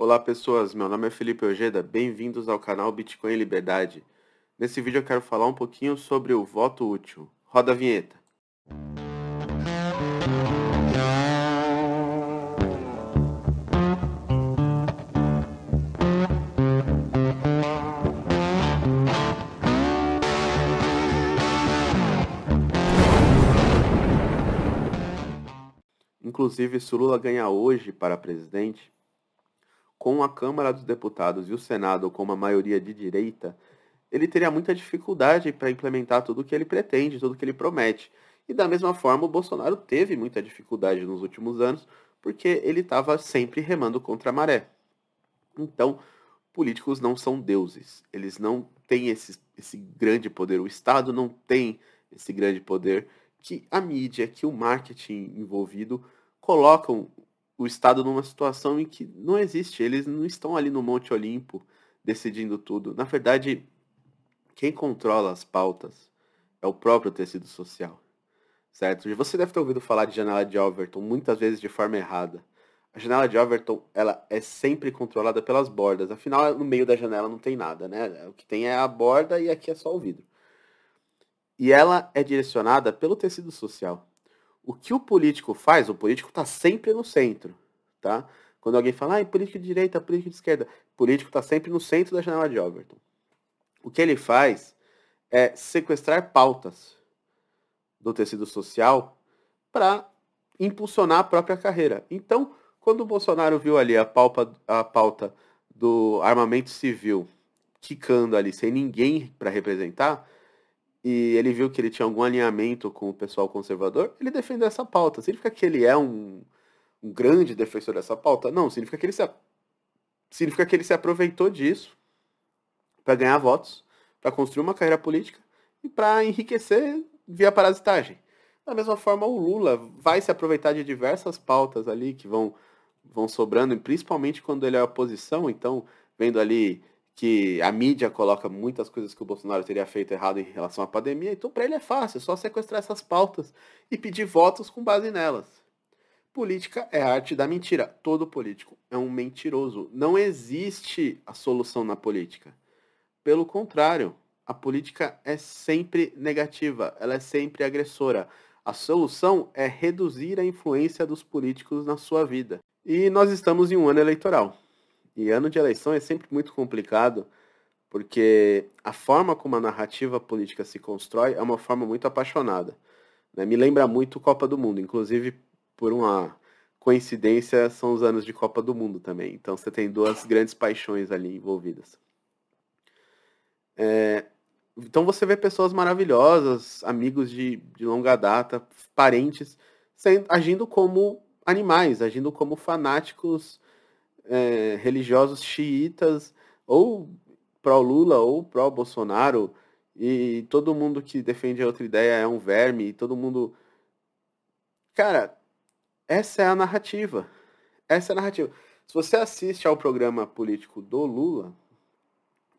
Olá pessoas, meu nome é Felipe Ojeda, bem-vindos ao canal Bitcoin Liberdade. Nesse vídeo eu quero falar um pouquinho sobre o voto útil. Roda a vinheta. Inclusive, se o Lula ganhar hoje para presidente, com a Câmara dos Deputados e o Senado com uma maioria de direita, ele teria muita dificuldade para implementar tudo o que ele pretende, tudo o que ele promete. E da mesma forma, o Bolsonaro teve muita dificuldade nos últimos anos, porque ele estava sempre remando contra a maré. Então, políticos não são deuses. Eles não têm esse, esse grande poder. O Estado não tem esse grande poder que a mídia, que o marketing envolvido colocam o Estado numa situação em que não existe. Eles não estão ali no Monte Olimpo decidindo tudo. Na verdade, quem controla as pautas é o próprio tecido social. Certo? Você deve ter ouvido falar de janela de Overton muitas vezes de forma errada. A janela de Overton ela é sempre controlada pelas bordas. Afinal, no meio da janela não tem nada, né? O que tem é a borda e aqui é só o vidro. E ela é direcionada pelo tecido social. O que o político faz, o político está sempre no centro, tá? Quando alguém fala, ah, político de direita, político de esquerda, o político está sempre no centro da janela de Overton. O que ele faz é sequestrar pautas do tecido social para impulsionar a própria carreira. Então, quando o Bolsonaro viu ali a, palpa, a pauta do armamento civil quicando ali sem ninguém para representar, e ele viu que ele tinha algum alinhamento com o pessoal conservador, ele defendeu essa pauta. Significa que ele é um, um grande defensor dessa pauta? Não, significa que ele se, significa que ele se aproveitou disso para ganhar votos, para construir uma carreira política e para enriquecer via parasitagem. Da mesma forma, o Lula vai se aproveitar de diversas pautas ali que vão, vão sobrando, principalmente quando ele é oposição, então, vendo ali que a mídia coloca muitas coisas que o Bolsonaro teria feito errado em relação à pandemia, então para ele é fácil, é só sequestrar essas pautas e pedir votos com base nelas. Política é a arte da mentira. Todo político é um mentiroso. Não existe a solução na política. Pelo contrário, a política é sempre negativa, ela é sempre agressora. A solução é reduzir a influência dos políticos na sua vida. E nós estamos em um ano eleitoral. E ano de eleição é sempre muito complicado, porque a forma como a narrativa política se constrói é uma forma muito apaixonada. Né? Me lembra muito Copa do Mundo, inclusive por uma coincidência são os anos de Copa do Mundo também. Então você tem duas grandes paixões ali envolvidas. É, então você vê pessoas maravilhosas, amigos de, de longa data, parentes, sendo, agindo como animais, agindo como fanáticos é, religiosos xiitas, ou pró-Lula ou pró-Bolsonaro, e todo mundo que defende outra ideia é um verme, e todo mundo. Cara, essa é a narrativa. Essa é a narrativa. Se você assiste ao programa político do Lula,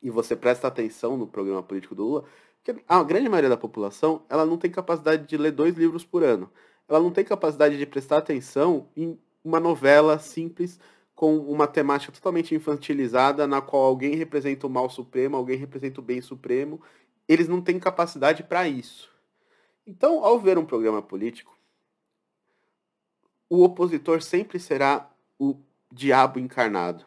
e você presta atenção no programa político do Lula, que a grande maioria da população ela não tem capacidade de ler dois livros por ano. Ela não tem capacidade de prestar atenção em uma novela simples com uma temática totalmente infantilizada, na qual alguém representa o mal supremo, alguém representa o bem supremo. Eles não têm capacidade para isso. Então, ao ver um programa político, o opositor sempre será o diabo encarnado.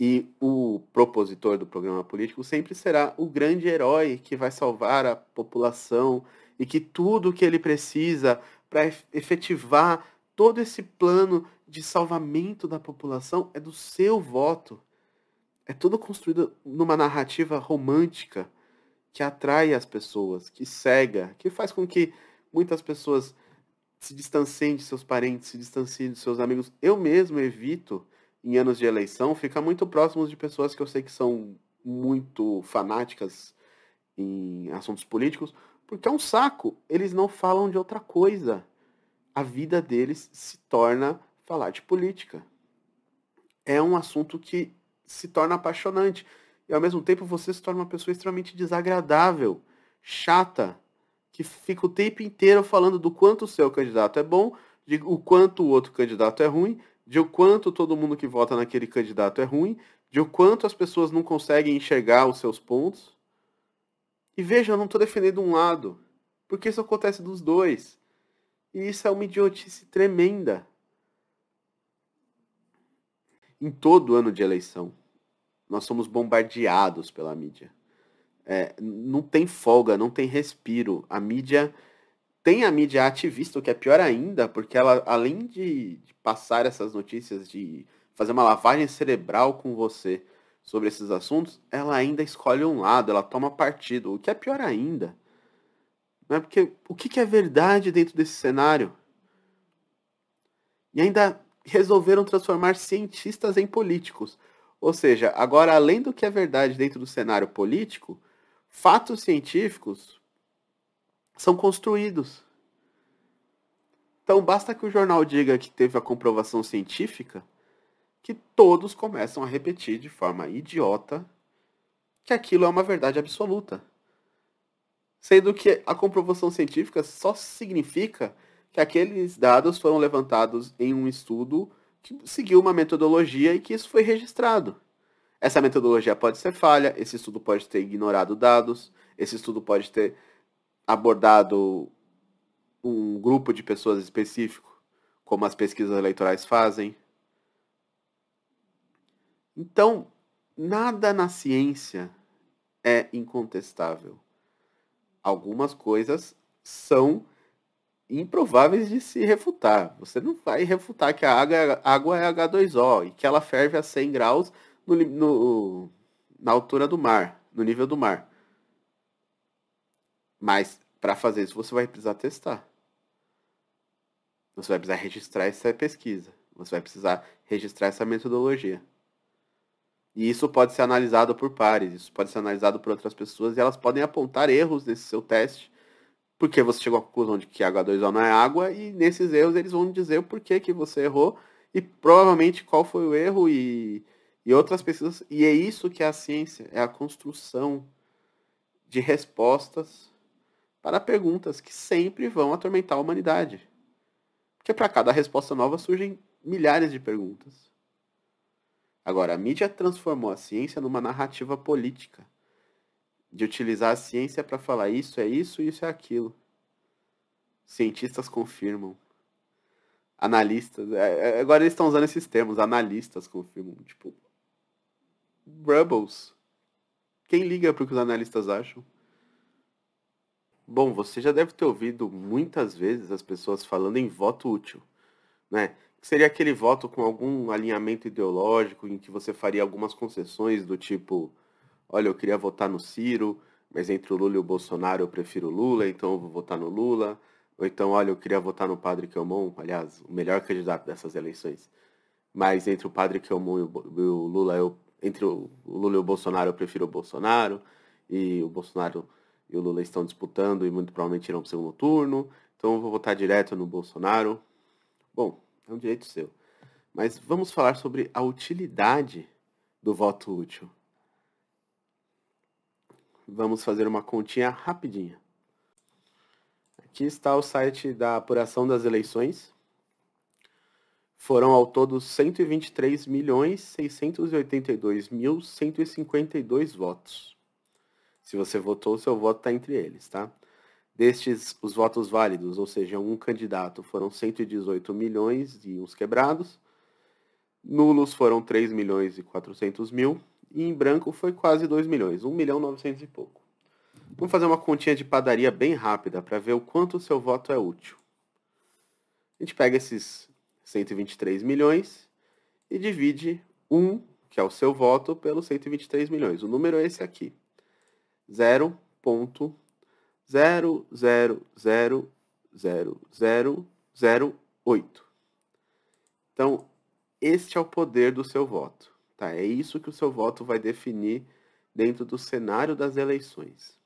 E o propositor do programa político sempre será o grande herói que vai salvar a população e que tudo que ele precisa para efetivar todo esse plano de salvamento da população é do seu voto. É tudo construído numa narrativa romântica que atrai as pessoas, que cega, que faz com que muitas pessoas se distanciem de seus parentes, se distanciem de seus amigos. Eu mesmo evito, em anos de eleição, ficar muito próximo de pessoas que eu sei que são muito fanáticas em assuntos políticos, porque é um saco. Eles não falam de outra coisa a vida deles se torna falar de política. É um assunto que se torna apaixonante. E ao mesmo tempo você se torna uma pessoa extremamente desagradável, chata, que fica o tempo inteiro falando do quanto o seu candidato é bom, de o quanto o outro candidato é ruim, de o quanto todo mundo que vota naquele candidato é ruim, de o quanto as pessoas não conseguem enxergar os seus pontos. E veja, eu não estou defendendo um lado, porque isso acontece dos dois. E isso é uma idiotice tremenda. Em todo ano de eleição, nós somos bombardeados pela mídia. É, não tem folga, não tem respiro. A mídia tem a mídia ativista, o que é pior ainda, porque ela, além de, de passar essas notícias, de fazer uma lavagem cerebral com você sobre esses assuntos, ela ainda escolhe um lado, ela toma partido, o que é pior ainda. Né? Porque o que é verdade dentro desse cenário? E ainda resolveram transformar cientistas em políticos. Ou seja, agora, além do que é verdade dentro do cenário político, fatos científicos são construídos. Então, basta que o jornal diga que teve a comprovação científica, que todos começam a repetir de forma idiota que aquilo é uma verdade absoluta. Sendo que a comprovação científica só significa que aqueles dados foram levantados em um estudo que seguiu uma metodologia e que isso foi registrado. Essa metodologia pode ser falha, esse estudo pode ter ignorado dados, esse estudo pode ter abordado um grupo de pessoas específico, como as pesquisas eleitorais fazem. Então, nada na ciência é incontestável. Algumas coisas são improváveis de se refutar. Você não vai refutar que a água, água é H2O e que ela ferve a 100 graus no, no, na altura do mar, no nível do mar. Mas para fazer isso você vai precisar testar. Você vai precisar registrar essa pesquisa. Você vai precisar registrar essa metodologia. E isso pode ser analisado por pares, isso pode ser analisado por outras pessoas e elas podem apontar erros nesse seu teste porque você chegou à conclusão de que H2O não é água, e nesses erros eles vão dizer o porquê que você errou, e provavelmente qual foi o erro, e, e outras pesquisas. E é isso que é a ciência, é a construção de respostas para perguntas que sempre vão atormentar a humanidade. Porque para cada resposta nova surgem milhares de perguntas. Agora, a mídia transformou a ciência numa narrativa política de utilizar a ciência para falar isso é isso, isso é aquilo. Cientistas confirmam. Analistas. É, é, agora eles estão usando esses termos, analistas confirmam. Tipo. Rebels. Quem liga para o que os analistas acham? Bom, você já deve ter ouvido muitas vezes as pessoas falando em voto útil, né? Que seria aquele voto com algum alinhamento ideológico em que você faria algumas concessões do tipo olha, eu queria votar no Ciro, mas entre o Lula e o Bolsonaro eu prefiro o Lula, então eu vou votar no Lula. Ou então, olha, eu queria votar no Padre Kelmon, aliás, o melhor candidato dessas eleições. Mas entre o Padre Kelmon e o Lula, eu, entre o Lula e o Bolsonaro, eu prefiro o Bolsonaro. E o Bolsonaro e o Lula estão disputando e muito provavelmente irão para o segundo turno. Então eu vou votar direto no Bolsonaro. Bom, é um direito seu. Mas vamos falar sobre a utilidade do voto útil. Vamos fazer uma continha rapidinha. Aqui está o site da apuração das eleições. Foram ao todo 123.682.152 votos. Se você votou, seu voto está entre eles, tá? Destes, os votos válidos, ou seja, um candidato, foram 118 milhões e uns quebrados. Nulos foram 3 milhões e 400 mil e em branco foi quase 2 milhões, 1 milhão 900 e pouco. Vamos fazer uma continha de padaria bem rápida para ver o quanto o seu voto é útil. A gente pega esses 123 milhões e divide 1, que é o seu voto, pelos 123 milhões. O número é esse aqui. 0.0000008. Então, este é o poder do seu voto. Tá? É isso que o seu voto vai definir dentro do cenário das eleições.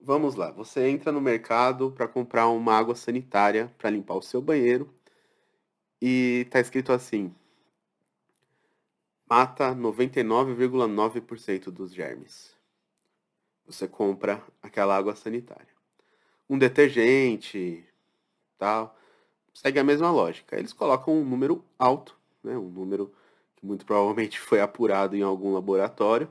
Vamos lá, você entra no mercado para comprar uma água sanitária para limpar o seu banheiro e está escrito assim: mata 99,9% dos germes. Você compra aquela água sanitária. Um detergente, tal, segue a mesma lógica. Eles colocam um número alto, né, um número que muito provavelmente foi apurado em algum laboratório,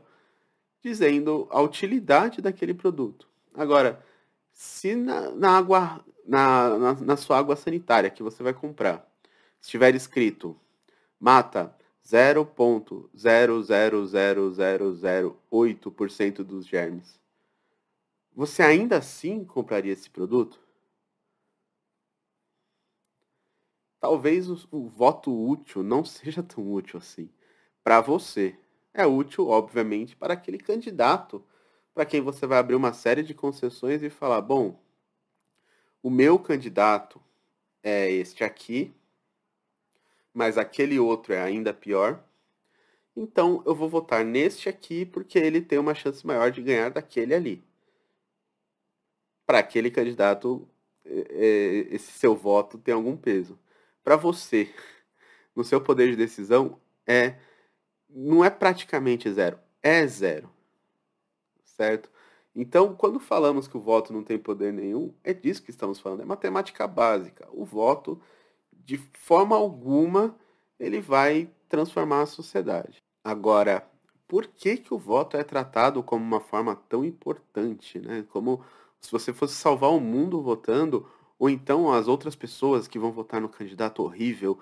dizendo a utilidade daquele produto. Agora, se na, na água, na, na, na sua água sanitária que você vai comprar, estiver escrito mata 0,00008% dos germes, você ainda assim compraria esse produto? Talvez o, o voto útil não seja tão útil assim para você. É útil, obviamente, para aquele candidato para quem você vai abrir uma série de concessões e falar: bom, o meu candidato é este aqui, mas aquele outro é ainda pior. Então eu vou votar neste aqui porque ele tem uma chance maior de ganhar daquele ali. Para aquele candidato, esse seu voto tem algum peso. Para você, no seu poder de decisão, é não é praticamente zero, é zero. Certo? Então, quando falamos que o voto não tem poder nenhum, é disso que estamos falando, é matemática básica. O voto de forma alguma ele vai transformar a sociedade. Agora, por que, que o voto é tratado como uma forma tão importante, né? Como se você fosse salvar o mundo votando, ou então as outras pessoas que vão votar no candidato horrível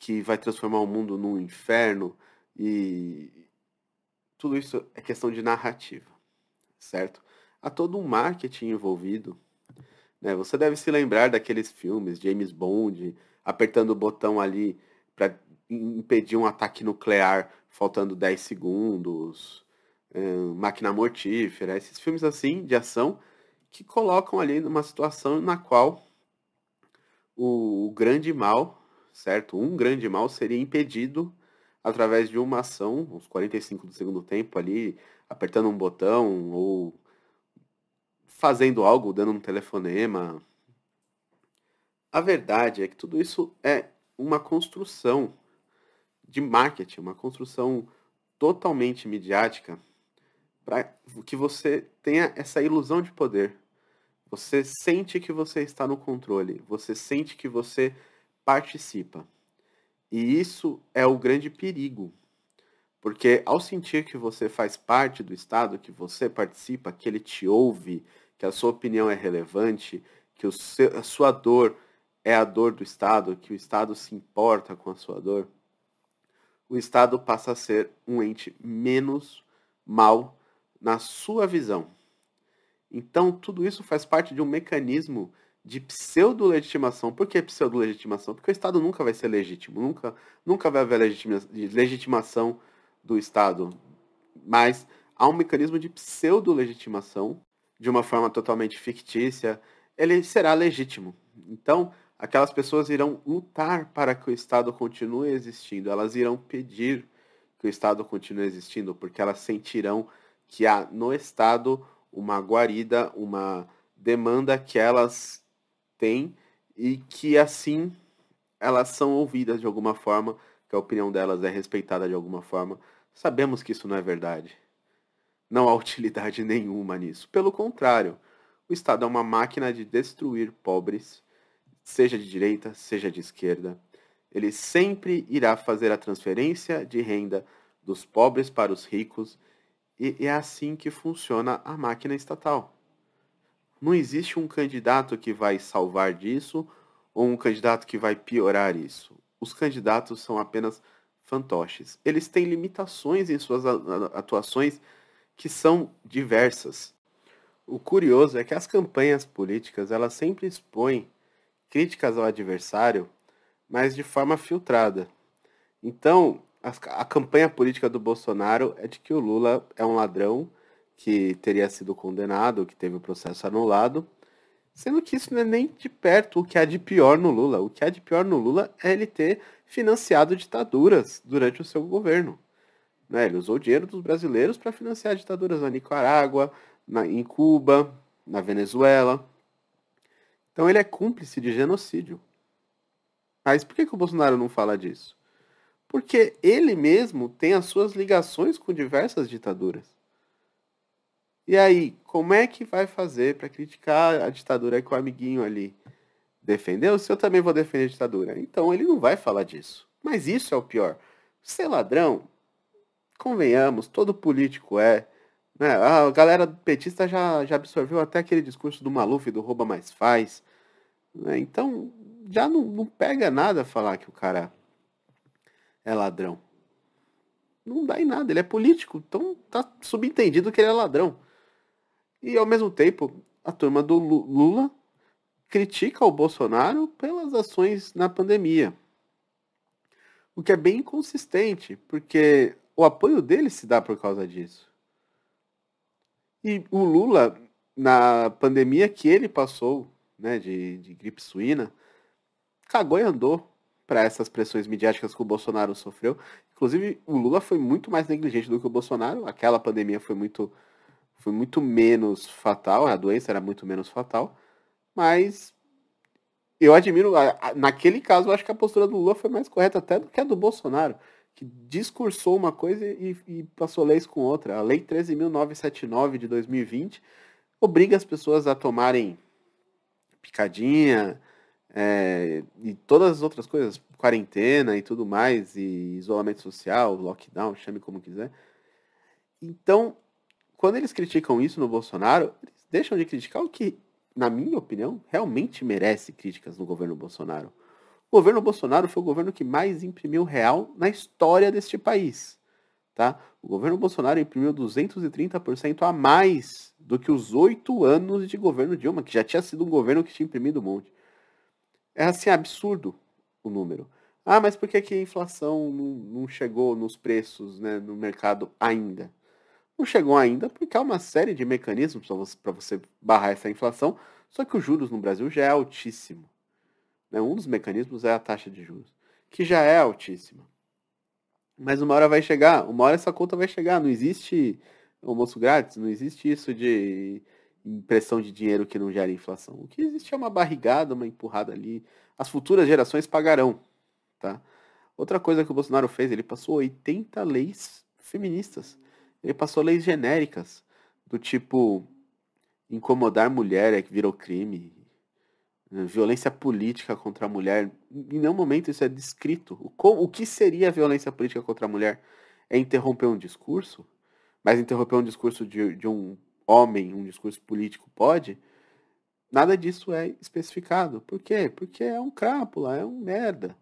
que vai transformar o mundo num inferno e tudo isso é questão de narrativa, certo? Há todo um marketing envolvido. Né? Você deve se lembrar daqueles filmes, James Bond, apertando o botão ali para impedir um ataque nuclear faltando 10 segundos, é, máquina mortífera, esses filmes assim de ação que colocam ali numa situação na qual o, o grande mal, certo? Um grande mal seria impedido através de uma ação, uns 45 do segundo tempo ali, apertando um botão ou fazendo algo, dando um telefonema, a verdade é que tudo isso é uma construção de marketing, uma construção totalmente midiática para que você tenha essa ilusão de poder. Você sente que você está no controle, você sente que você participa. E isso é o grande perigo. Porque ao sentir que você faz parte do Estado, que você participa, que ele te ouve, que a sua opinião é relevante, que seu, a sua dor é a dor do Estado, que o Estado se importa com a sua dor, o Estado passa a ser um ente menos mal na sua visão. Então, tudo isso faz parte de um mecanismo de pseudo-legitimação. Por que pseudo-legitimação? Porque o Estado nunca vai ser legítimo, nunca, nunca vai haver legitima, legitimação do Estado. Mas há um mecanismo de pseudo-legitimação, de uma forma totalmente fictícia, ele será legítimo. Então, aquelas pessoas irão lutar para que o Estado continue existindo, elas irão pedir que o Estado continue existindo, porque elas sentirão que há no Estado uma guarida, uma demanda que elas têm e que assim elas são ouvidas de alguma forma, que a opinião delas é respeitada de alguma forma. Sabemos que isso não é verdade. Não há utilidade nenhuma nisso. Pelo contrário, o Estado é uma máquina de destruir pobres seja de direita, seja de esquerda, ele sempre irá fazer a transferência de renda dos pobres para os ricos e é assim que funciona a máquina estatal. Não existe um candidato que vai salvar disso ou um candidato que vai piorar isso. Os candidatos são apenas fantoches. Eles têm limitações em suas atuações que são diversas. O curioso é que as campanhas políticas elas sempre expõem críticas ao adversário, mas de forma filtrada. Então, a, a campanha política do Bolsonaro é de que o Lula é um ladrão que teria sido condenado, que teve o processo anulado, sendo que isso não é nem de perto o que há de pior no Lula. O que há de pior no Lula é ele ter financiado ditaduras durante o seu governo. Né? Ele usou o dinheiro dos brasileiros para financiar ditaduras na Nicarágua, na, em Cuba, na Venezuela. Então ele é cúmplice de genocídio. Mas por que, que o Bolsonaro não fala disso? Porque ele mesmo tem as suas ligações com diversas ditaduras. E aí, como é que vai fazer para criticar a ditadura com o amiguinho ali? defendeu, se eu também vou defender a ditadura. Então ele não vai falar disso. Mas isso é o pior. Ser ladrão, convenhamos, todo político é. Né? A galera petista já, já absorveu até aquele discurso do Maluf do rouba mais faz. Né? Então já não, não pega nada falar que o cara é ladrão. Não dá em nada, ele é político, então tá subentendido que ele é ladrão. E ao mesmo tempo, a turma do Lula critica o Bolsonaro pelas ações na pandemia. O que é bem inconsistente, porque o apoio dele se dá por causa disso. E o Lula, na pandemia que ele passou, né, de, de gripe suína, cagou e andou para essas pressões midiáticas que o Bolsonaro sofreu. Inclusive, o Lula foi muito mais negligente do que o Bolsonaro. Aquela pandemia foi muito, foi muito menos fatal, a doença era muito menos fatal. Mas eu admiro, naquele caso, eu acho que a postura do Lula foi mais correta até do que a do Bolsonaro, que discursou uma coisa e, e passou leis com outra. A Lei 13.979 de 2020 obriga as pessoas a tomarem picadinha, é, e todas as outras coisas, quarentena e tudo mais, e isolamento social, lockdown, chame como quiser. Então, quando eles criticam isso no Bolsonaro, eles deixam de criticar o que, na minha opinião, realmente merece críticas no governo Bolsonaro. O governo Bolsonaro foi o governo que mais imprimiu real na história deste país. Tá? O governo Bolsonaro imprimiu 230% a mais do que os oito anos de governo Dilma, que já tinha sido um governo que tinha imprimido um monte. É assim, absurdo o número. Ah, mas por que, que a inflação não, não chegou nos preços, né, no mercado ainda? Não chegou ainda porque há uma série de mecanismos para você barrar essa inflação, só que os juros no Brasil já é altíssimo. Né? Um dos mecanismos é a taxa de juros, que já é altíssima. Mas uma hora vai chegar, uma hora essa conta vai chegar. Não existe almoço grátis, não existe isso de impressão de dinheiro que não gera inflação. O que existe é uma barrigada, uma empurrada ali. As futuras gerações pagarão, tá? Outra coisa que o Bolsonaro fez, ele passou 80 leis feministas. Ele passou leis genéricas, do tipo incomodar mulher é que virou crime, né? violência política contra a mulher. Em nenhum momento isso é descrito. O, que seria violência política contra a mulher? É interromper um discurso? Mas interromper um discurso de, de um homem, um discurso político pode, nada disso é especificado. Por quê? Porque é um crápula, é um merda.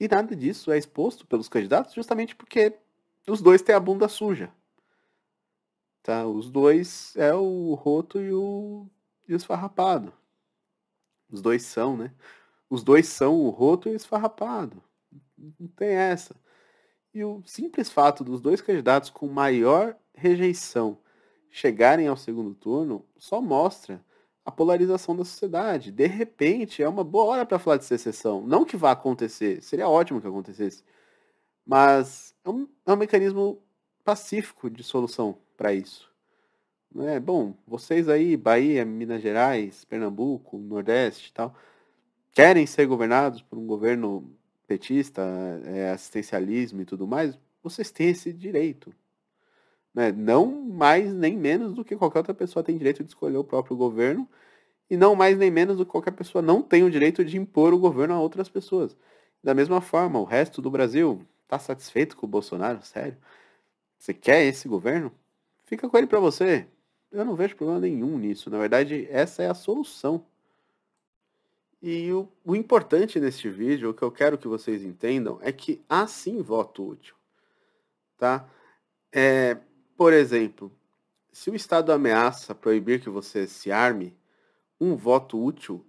E nada disso é exposto pelos candidatos justamente porque os dois têm a bunda suja. Tá? Os dois é o roto e o, e o esfarrapado. Os dois são, né? Os dois são o roto e o esfarrapado. Não tem essa. E o simples fato dos dois candidatos com maior rejeição chegarem ao segundo turno só mostra a polarização da sociedade. De repente, é uma boa hora para falar de secessão. Não que vá acontecer, seria ótimo que acontecesse. Mas é um, é um mecanismo pacífico de solução para isso. É, bom, vocês aí, Bahia, Minas Gerais, Pernambuco, Nordeste e tal, querem ser governados por um governo petista, é, assistencialismo e tudo mais, vocês têm esse direito. Né? Não mais nem menos do que qualquer outra pessoa tem direito de escolher o próprio governo e não mais nem menos do que qualquer pessoa não tem o direito de impor o governo a outras pessoas. Da mesma forma, o resto do Brasil está satisfeito com o Bolsonaro? Sério? Você quer esse governo? Fica com ele para você. Eu não vejo problema nenhum nisso. Na verdade, essa é a solução. E o, o importante neste vídeo, o que eu quero que vocês entendam, é que há sim voto útil. Tá? É, por exemplo, se o Estado ameaça proibir que você se arme, um voto útil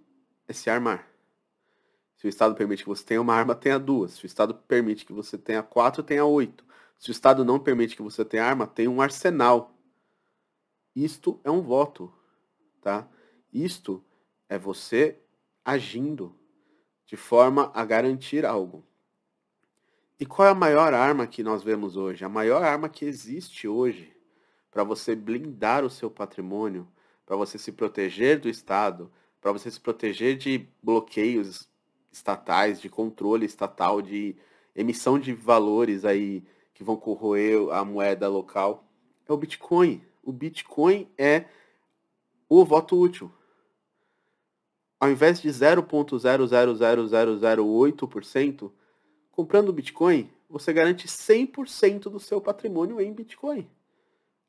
é se armar. Se o Estado permite que você tenha uma arma, tenha duas. Se o Estado permite que você tenha quatro, tenha oito. Se o Estado não permite que você tenha arma, tenha um arsenal. Isto é um voto, tá? Isto é você agindo de forma a garantir algo. E qual é a maior arma que nós vemos hoje? A maior arma que existe hoje para você blindar o seu patrimônio, para você se proteger do Estado, para você se proteger de bloqueios estatais, de controle estatal, de emissão de valores aí que vão corroer a moeda local, é o Bitcoin. O Bitcoin é o voto útil. ao invés de 0.000008%, comprando Bitcoin, você garante 100% do seu patrimônio em Bitcoin.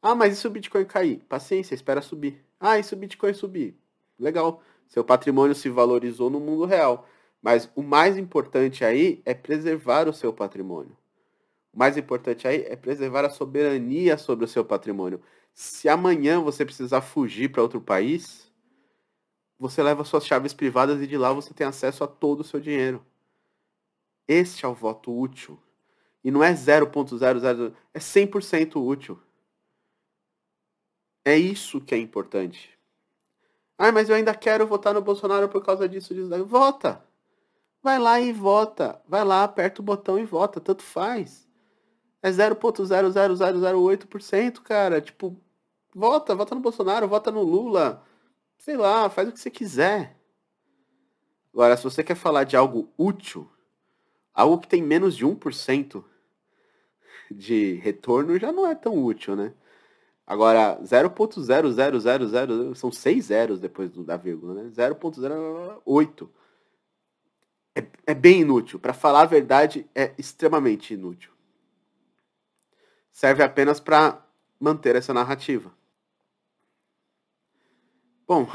Ah, mas e se o Bitcoin cair? Paciência, espera subir. Ah, e se o Bitcoin subir? Legal, seu patrimônio se valorizou no mundo real. Mas o mais importante aí é preservar o seu patrimônio. O mais importante aí é preservar a soberania sobre o seu patrimônio. Se amanhã você precisar fugir para outro país, você leva suas chaves privadas e de lá você tem acesso a todo o seu dinheiro. Este é o voto útil. E não é 0.00, é 100% útil. É isso que é importante. Ah, mas eu ainda quero votar no Bolsonaro por causa disso, disso. Vota! Vai lá e vota. Vai lá, aperta o botão e vota. Tanto faz. É 0.00008%, cara. Tipo, vota, vota no Bolsonaro, vota no Lula. Sei lá, faz o que você quiser. Agora, se você quer falar de algo útil, algo que tem menos de 1% de retorno já não é tão útil, né? Agora, 0.0000 são seis zeros depois da vírgula, né? 0.08 é, é bem inútil. Para falar a verdade, é extremamente inútil. Serve apenas para manter essa narrativa. Bom,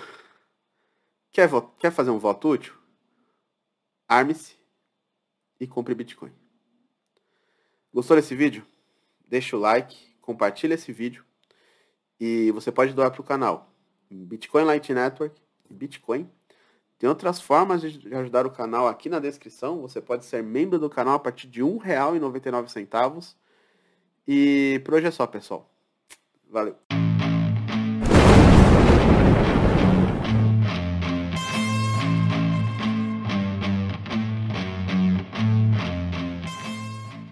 quer, quer fazer um voto útil? Arme-se e compre Bitcoin. Gostou desse vídeo? Deixa o like, compartilha esse vídeo e você pode doar para o canal Bitcoin Light Network e Bitcoin. Tem outras formas de ajudar o canal aqui na descrição. Você pode ser membro do canal a partir de R$ 1,99. E por hoje é só, pessoal. Valeu.